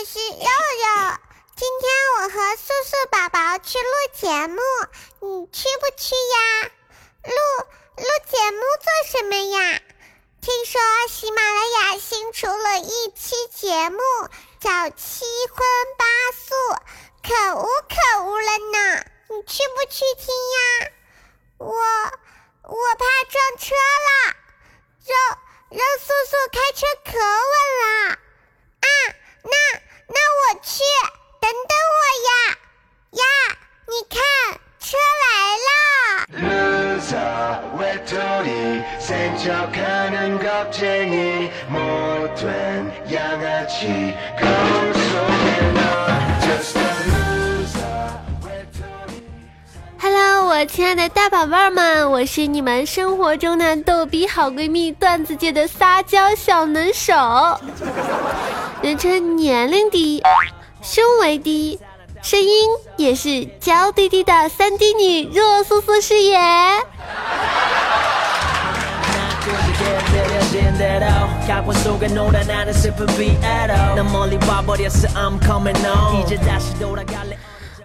我是肉肉。今天我和素素宝宝去录节目，你去不去呀？录录节目做什么呀？听说喜马拉雅新出了一期节目，叫《七荤八素》，可恶可恶了呢。你去不去听呀？我我怕撞车了，肉肉素素开车可稳了。啊，那那我去，等等我呀呀！你看，车来了。Hello，我亲爱的大宝贝儿们，我是你们生活中的逗比好闺蜜，段子界的撒娇小能手。人称年龄低、胸围低、声音也是娇滴滴的三 D 女若素素是也。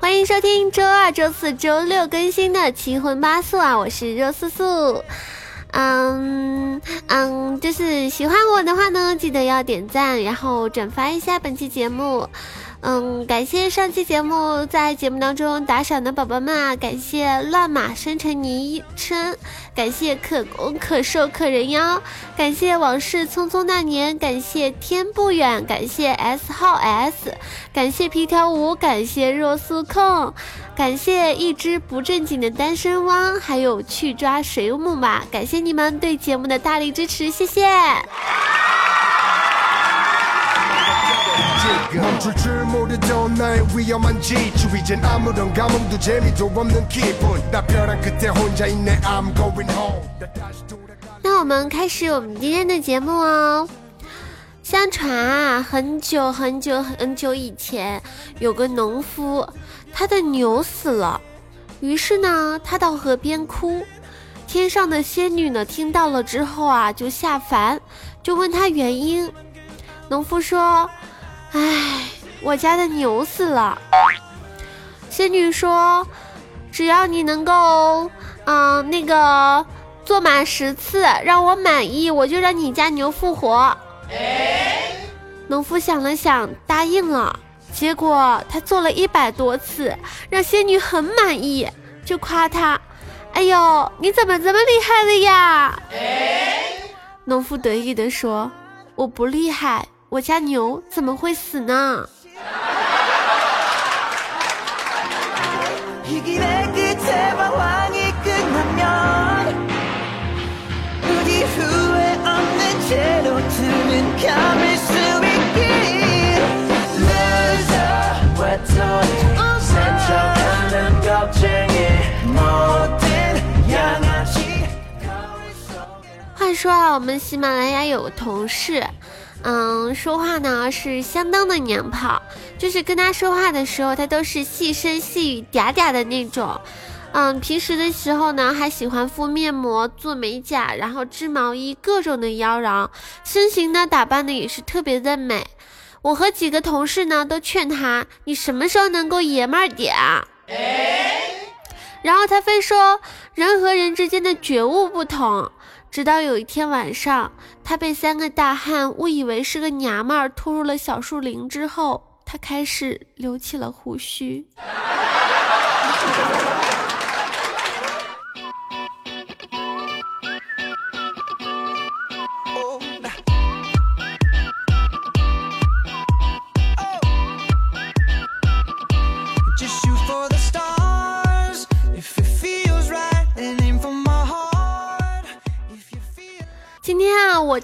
欢迎收听周二、周四周六更新的七荤八素啊！我是若素素。嗯嗯，就是喜欢我的话呢，记得要点赞，然后转发一下本期节目。嗯，感谢上期节目在节目当中打赏的宝宝们啊，感谢乱马生成昵称，感谢可攻可受可人妖，感谢往事匆匆那年，感谢天不远，感谢 S 号 S，感谢皮条舞，感谢若素控，感谢一只不正经的单身汪，还有去抓水母吧，感谢你们对节目的大力支持，谢谢。那我们开始我们今天的节目哦。相传啊，很久很久很久以前，有个农夫，他的牛死了，于是呢，他到河边哭。天上的仙女呢，听到了之后啊，就下凡，就问他原因。农夫说。唉，我家的牛死了。仙女说：“只要你能够，嗯，那个做满十次，让我满意，我就让你家牛复活。”农夫想了想，答应了。结果他做了一百多次，让仙女很满意，就夸他：“哎呦，你怎么这么厉害了呀？”农夫得意地说：“我不厉害。”我家牛怎么会死呢？话说啊，我们喜马拉雅有个同事。嗯，说话呢是相当的娘炮，就是跟他说话的时候，他都是细声细语嗲嗲的那种。嗯，平时的时候呢，还喜欢敷面膜、做美甲，然后织毛衣，各种的妖娆，身形呢打扮的也是特别的美。我和几个同事呢都劝他，你什么时候能够爷们儿点啊？然后他非说人和人之间的觉悟不同。直到有一天晚上，他被三个大汉误以为是个娘们儿拖入了小树林之后，他开始留起了胡须。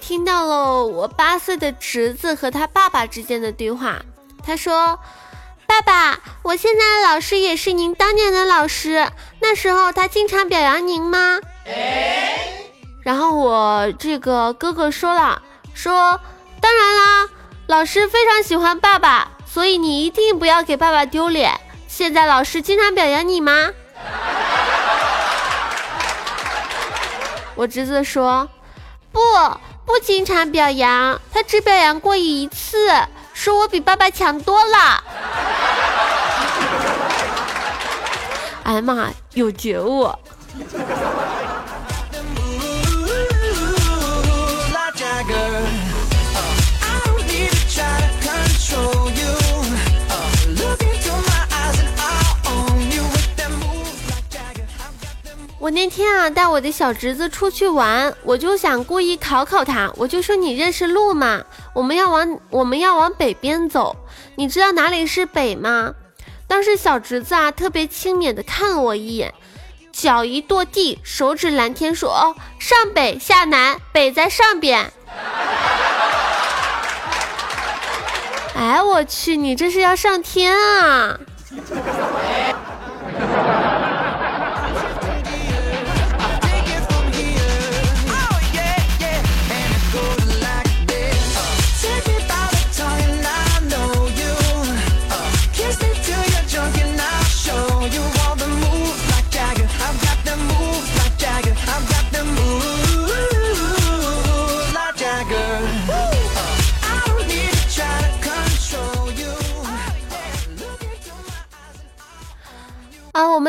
听到了我八岁的侄子和他爸爸之间的对话。他说：“爸爸，我现在的老师也是您当年的老师，那时候他经常表扬您吗？”然后我这个哥哥说了：“说当然啦，老师非常喜欢爸爸，所以你一定不要给爸爸丢脸。现在老师经常表扬你吗？” 我侄子说。不不经常表扬，他只表扬过一次，说我比爸爸强多了。哎呀妈，有觉悟。那天啊带我的小侄子出去玩，我就想故意考考他，我就说你认识路吗？我们要往我们要往北边走，你知道哪里是北吗？当时小侄子啊特别轻蔑的看了我一眼，脚一跺地，手指蓝天说：“哦，上北下南，北在上边。”哎，我去，你这是要上天啊！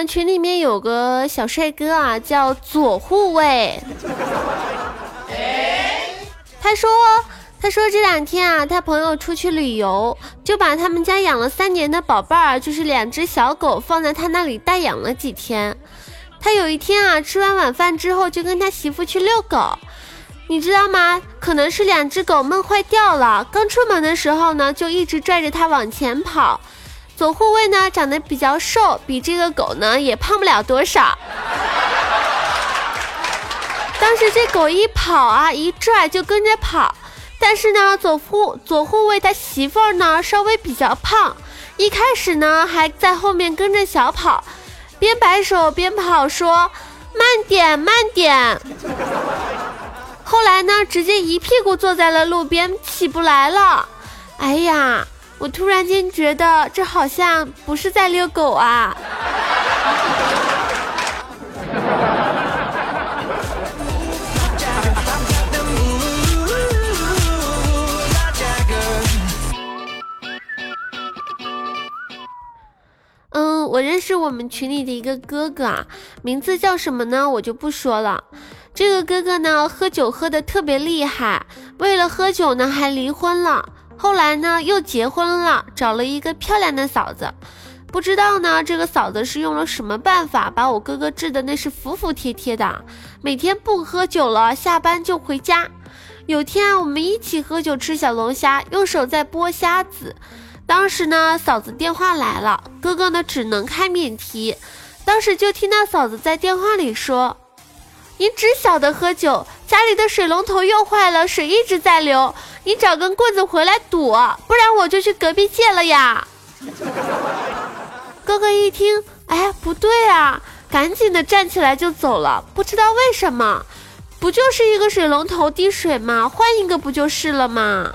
群里面有个小帅哥啊，叫左护卫。他说，他说这两天啊，他朋友出去旅游，就把他们家养了三年的宝贝儿，就是两只小狗，放在他那里代养了几天。他有一天啊，吃完晚饭之后，就跟他媳妇去遛狗，你知道吗？可能是两只狗闷坏掉了，刚出门的时候呢，就一直拽着他往前跑。左护卫呢，长得比较瘦，比这个狗呢也胖不了多少。当时这狗一跑啊，一拽就跟着跑。但是呢，左护左护卫他媳妇儿呢稍微比较胖，一开始呢还在后面跟着小跑，边摆手边跑，说慢点慢点。后来呢，直接一屁股坐在了路边，起不来了。哎呀！我突然间觉得这好像不是在遛狗啊！嗯，我认识我们群里的一个哥哥啊，名字叫什么呢？我就不说了。这个哥哥呢，喝酒喝的特别厉害，为了喝酒呢，还离婚了。后来呢，又结婚了，找了一个漂亮的嫂子。不知道呢，这个嫂子是用了什么办法，把我哥哥治的那是服服帖帖的，每天不喝酒了，下班就回家。有天我们一起喝酒吃小龙虾，用手在剥虾子。当时呢，嫂子电话来了，哥哥呢只能开免提。当时就听到嫂子在电话里说。你只晓得喝酒，家里的水龙头又坏了，水一直在流。你找根棍子回来堵，不然我就去隔壁借了呀。哥哥一听，哎，不对啊，赶紧的站起来就走了。不知道为什么，不就是一个水龙头滴水吗？换一个不就是了吗？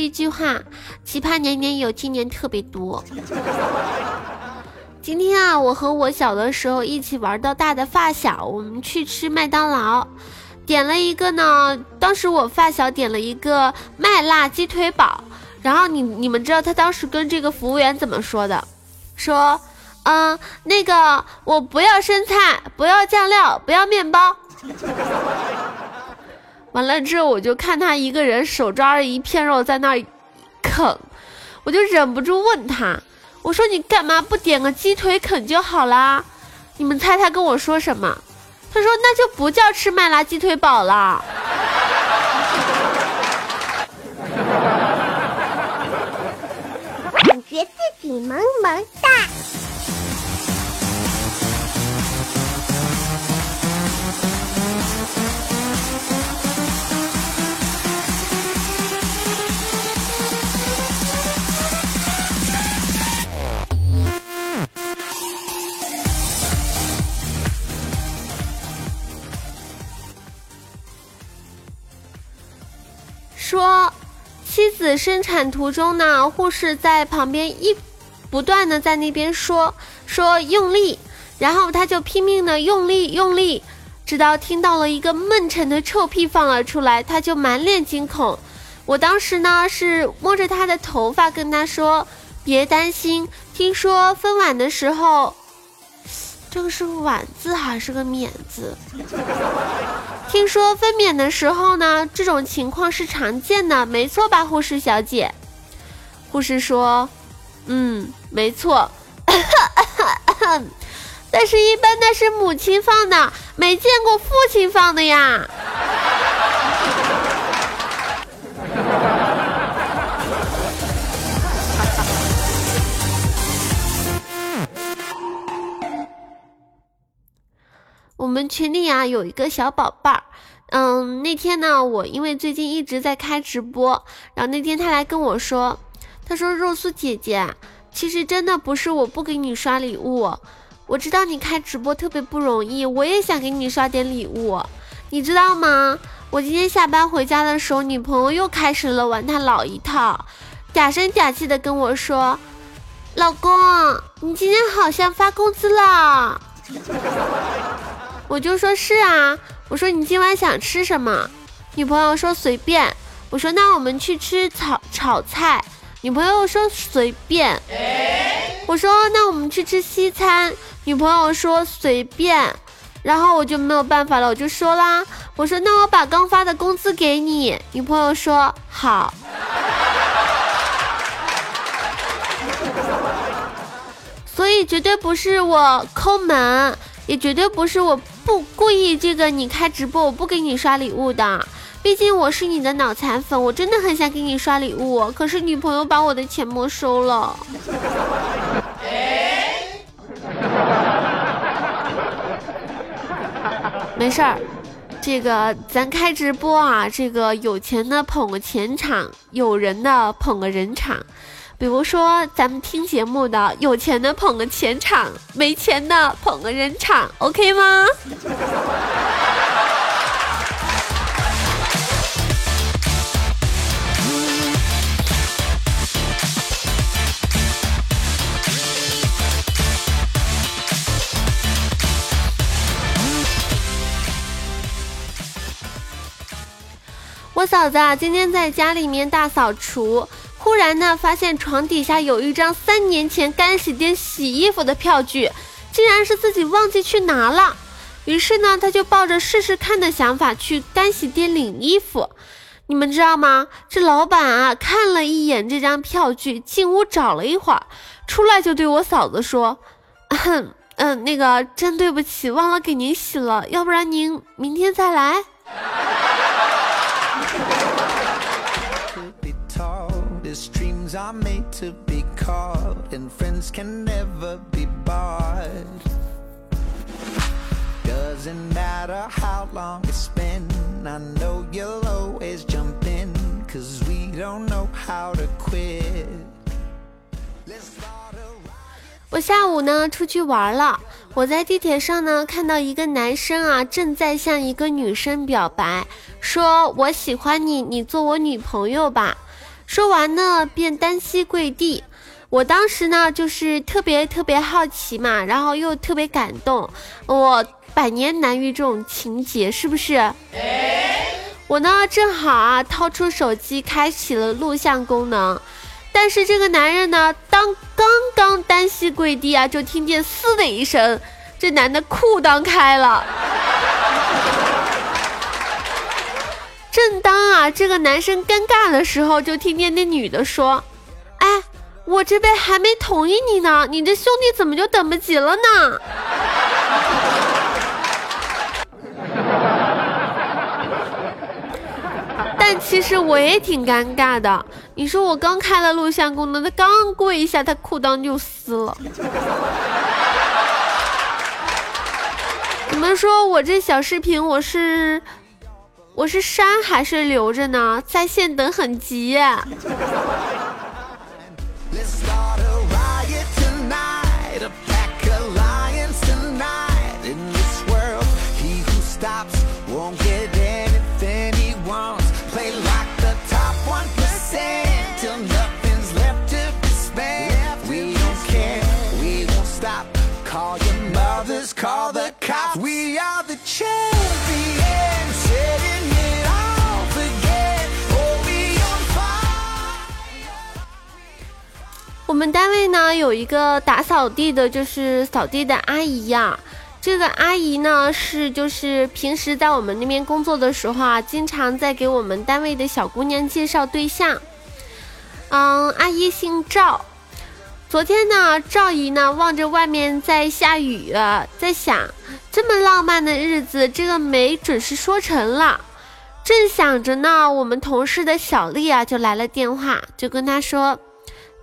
一句话，奇葩年年有，今年特别多。今天啊，我和我小的时候一起玩到大的发小，我们去吃麦当劳，点了一个呢。当时我发小点了一个麦辣鸡腿堡，然后你你们知道他当时跟这个服务员怎么说的？说，嗯，那个我不要生菜，不要酱料，不要面包。完了之后，我就看他一个人手抓着一片肉在那儿啃，我就忍不住问他：“我说你干嘛不点个鸡腿啃就好啦？”你们猜他跟我说什么？他说：“那就不叫吃麦辣鸡腿堡了。”感觉自己萌萌哒。子生产途中呢，护士在旁边一不断的在那边说说用力，然后他就拼命的用力用力，直到听到了一个闷沉的臭屁放了出来，他就满脸惊恐。我当时呢是摸着他的头发跟他说：“别担心，听说分娩的时候，这个是晚字还是个免字？听说分娩的时候呢，这种情况是常见的，没错吧，护士小姐？”护士说：“嗯，没错，但是一般那是母亲放的，没见过父亲放的呀。”我们群里啊有一个小宝贝儿，嗯，那天呢，我因为最近一直在开直播，然后那天他来跟我说，他说肉素姐姐，其实真的不是我不给你刷礼物，我知道你开直播特别不容易，我也想给你刷点礼物，你知道吗？我今天下班回家的时候，女朋友又开始了玩她老一套，假声假气的跟我说，老公，你今天好像发工资了。我就说是啊，我说你今晚想吃什么？女朋友说随便。我说那我们去吃炒炒菜。女朋友说随便。我说那我们去吃西餐。女朋友说随便。然后我就没有办法了，我就说啦，我说那我把刚发的工资给你。女朋友说好。所以绝对不是我抠门，也绝对不是我。不故意这个你开直播我不给你刷礼物的，毕竟我是你的脑残粉，我真的很想给你刷礼物，可是女朋友把我的钱没收了。没事儿，这个咱开直播啊，这个有钱的捧个钱场，有人的捧个人场。比如说，咱们听节目的有钱的捧个钱场，没钱的捧个人场，OK 吗？我嫂子啊，今天在家里面大扫除。忽然呢，发现床底下有一张三年前干洗店洗衣服的票据，竟然是自己忘记去拿了。于是呢，他就抱着试试看的想法去干洗店领衣服。你们知道吗？这老板啊，看了一眼这张票据，进屋找了一会儿，出来就对我嫂子说：“嗯，那个真对不起，忘了给您洗了，要不然您明天再来。”我下午呢出去玩了，我在地铁上呢看到一个男生啊正在向一个女生表白，说我喜欢你，你做我女朋友吧。说完呢，便单膝跪地。我当时呢，就是特别特别好奇嘛，然后又特别感动。我百年难遇这种情节，是不是？我呢，正好啊，掏出手机开启了录像功能。但是这个男人呢，当刚刚单膝跪地啊，就听见“嘶”的一声，这男的裤裆开了。正当啊，这个男生尴尬的时候，就听见那女的说：“哎，我这边还没同意你呢，你这兄弟怎么就等不及了呢？” 但其实我也挺尴尬的。你说我刚开了录像功能，他刚跪一下，他裤裆就撕了。你们说我这小视频，我是？我是删还是留着呢？在线等很急 Call the 我们单位呢有一个打扫地的，就是扫地的阿姨呀。这个阿姨呢是就是平时在我们那边工作的时候啊，经常在给我们单位的小姑娘介绍对象。嗯，阿姨姓赵。昨天呢，赵姨呢望着外面在下雨，在想这么浪漫的日子，这个没准是说成了。正想着呢，我们同事的小丽啊就来了电话，就跟她说：“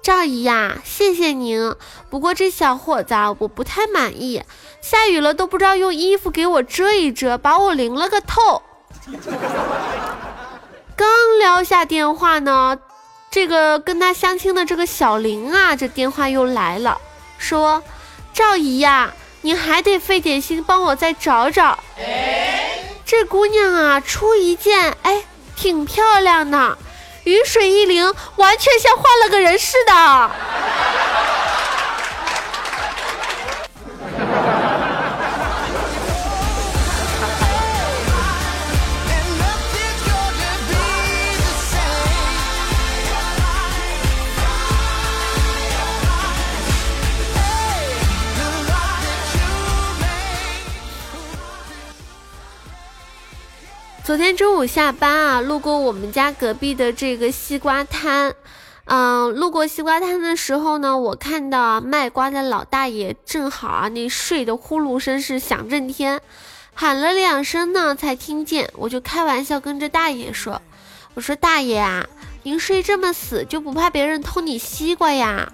赵姨呀，谢谢您，不过这小伙子啊，我不太满意，下雨了都不知道用衣服给我遮一遮，把我淋了个透。”刚撂下电话呢。这个跟他相亲的这个小林啊，这电话又来了，说：“赵姨呀，你还得费点心帮我再找找。这姑娘啊，出一件，哎，挺漂亮的，雨水一淋，完全像换了个人似的。”昨天中午下班啊，路过我们家隔壁的这个西瓜摊，嗯，路过西瓜摊的时候呢，我看到卖瓜的老大爷正好啊，那睡的呼噜声是响震天，喊了两声呢才听见，我就开玩笑跟着大爷说：“我说大爷啊，您睡这么死就不怕别人偷你西瓜呀？”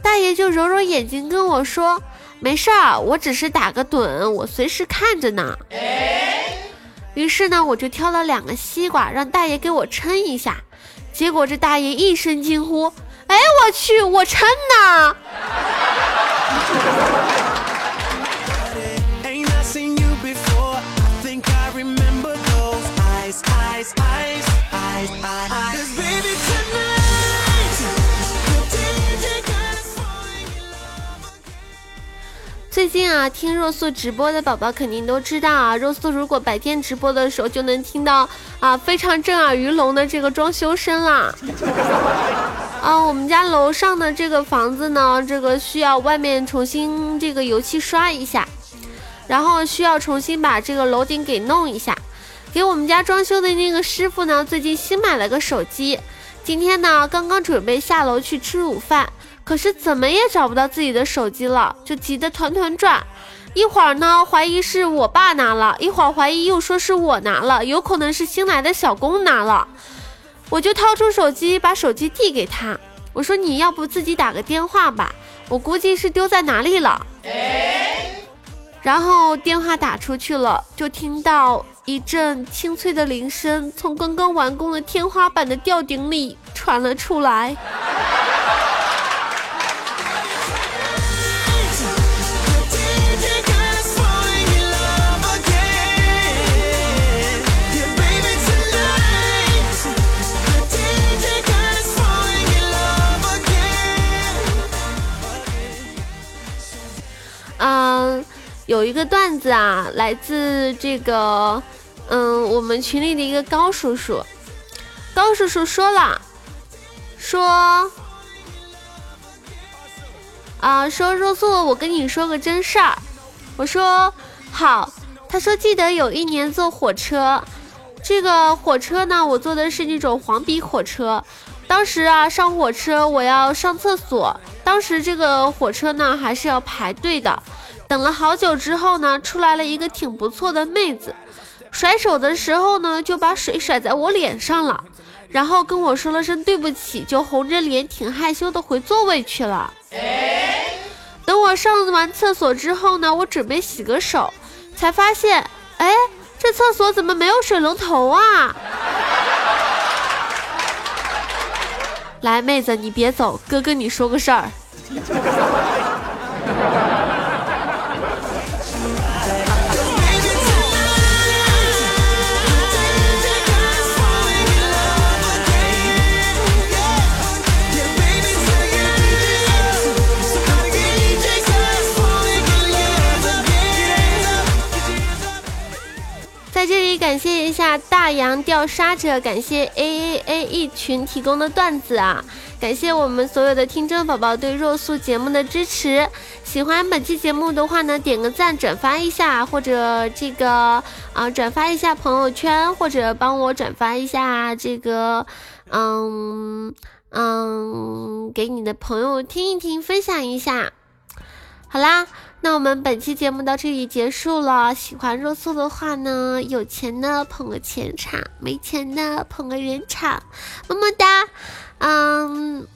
大爷就揉揉眼睛跟我说：“没事儿，我只是打个盹，我随时看着呢。”于是呢，我就挑了两个西瓜，让大爷给我称一下。结果这大爷一声惊呼：“哎，我去，我称呢！”最近啊，听若素直播的宝宝肯定都知道啊，若素如果白天直播的时候，就能听到啊非常震耳欲聋的这个装修声啦。啊，我们家楼上的这个房子呢，这个需要外面重新这个油漆刷一下，然后需要重新把这个楼顶给弄一下。给我们家装修的那个师傅呢，最近新买了个手机，今天呢刚刚准备下楼去吃午饭。可是怎么也找不到自己的手机了，就急得团团转。一会儿呢，怀疑是我爸拿了；一会儿怀疑又说是我拿了，有可能是新来的小工拿了。我就掏出手机，把手机递给他，我说：“你要不自己打个电话吧？我估计是丢在哪里了。”然后电话打出去了，就听到一阵清脆的铃声从刚刚完工的天花板的吊顶里传了出来。有一个段子啊，来自这个，嗯，我们群里的一个高叔叔。高叔叔说了，说，啊，说若素，我跟你说个真事儿。我说好。他说记得有一年坐火车，这个火车呢，我坐的是那种黄皮火车。当时啊，上火车我要上厕所。当时这个火车呢，还是要排队的。等了好久之后呢，出来了一个挺不错的妹子，甩手的时候呢，就把水甩在我脸上了，然后跟我说了声对不起，就红着脸挺害羞的回座位去了。等我上完厕所之后呢，我准备洗个手，才发现，哎，这厕所怎么没有水龙头啊？来，妹子，你别走，哥跟你说个事儿。感谢一下大洋钓沙者，感谢 A A A 一群提供的段子啊，感谢我们所有的听众宝宝对若素节目的支持。喜欢本期节目的话呢，点个赞，转发一下，或者这个啊转发一下朋友圈，或者帮我转发一下这个，嗯嗯，给你的朋友听一听，分享一下。好啦。那我们本期节目到这里结束了。喜欢若素的话呢，有钱的捧个钱场，没钱的捧个人场，么么哒。嗯，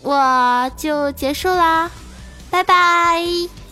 我就结束啦，拜拜。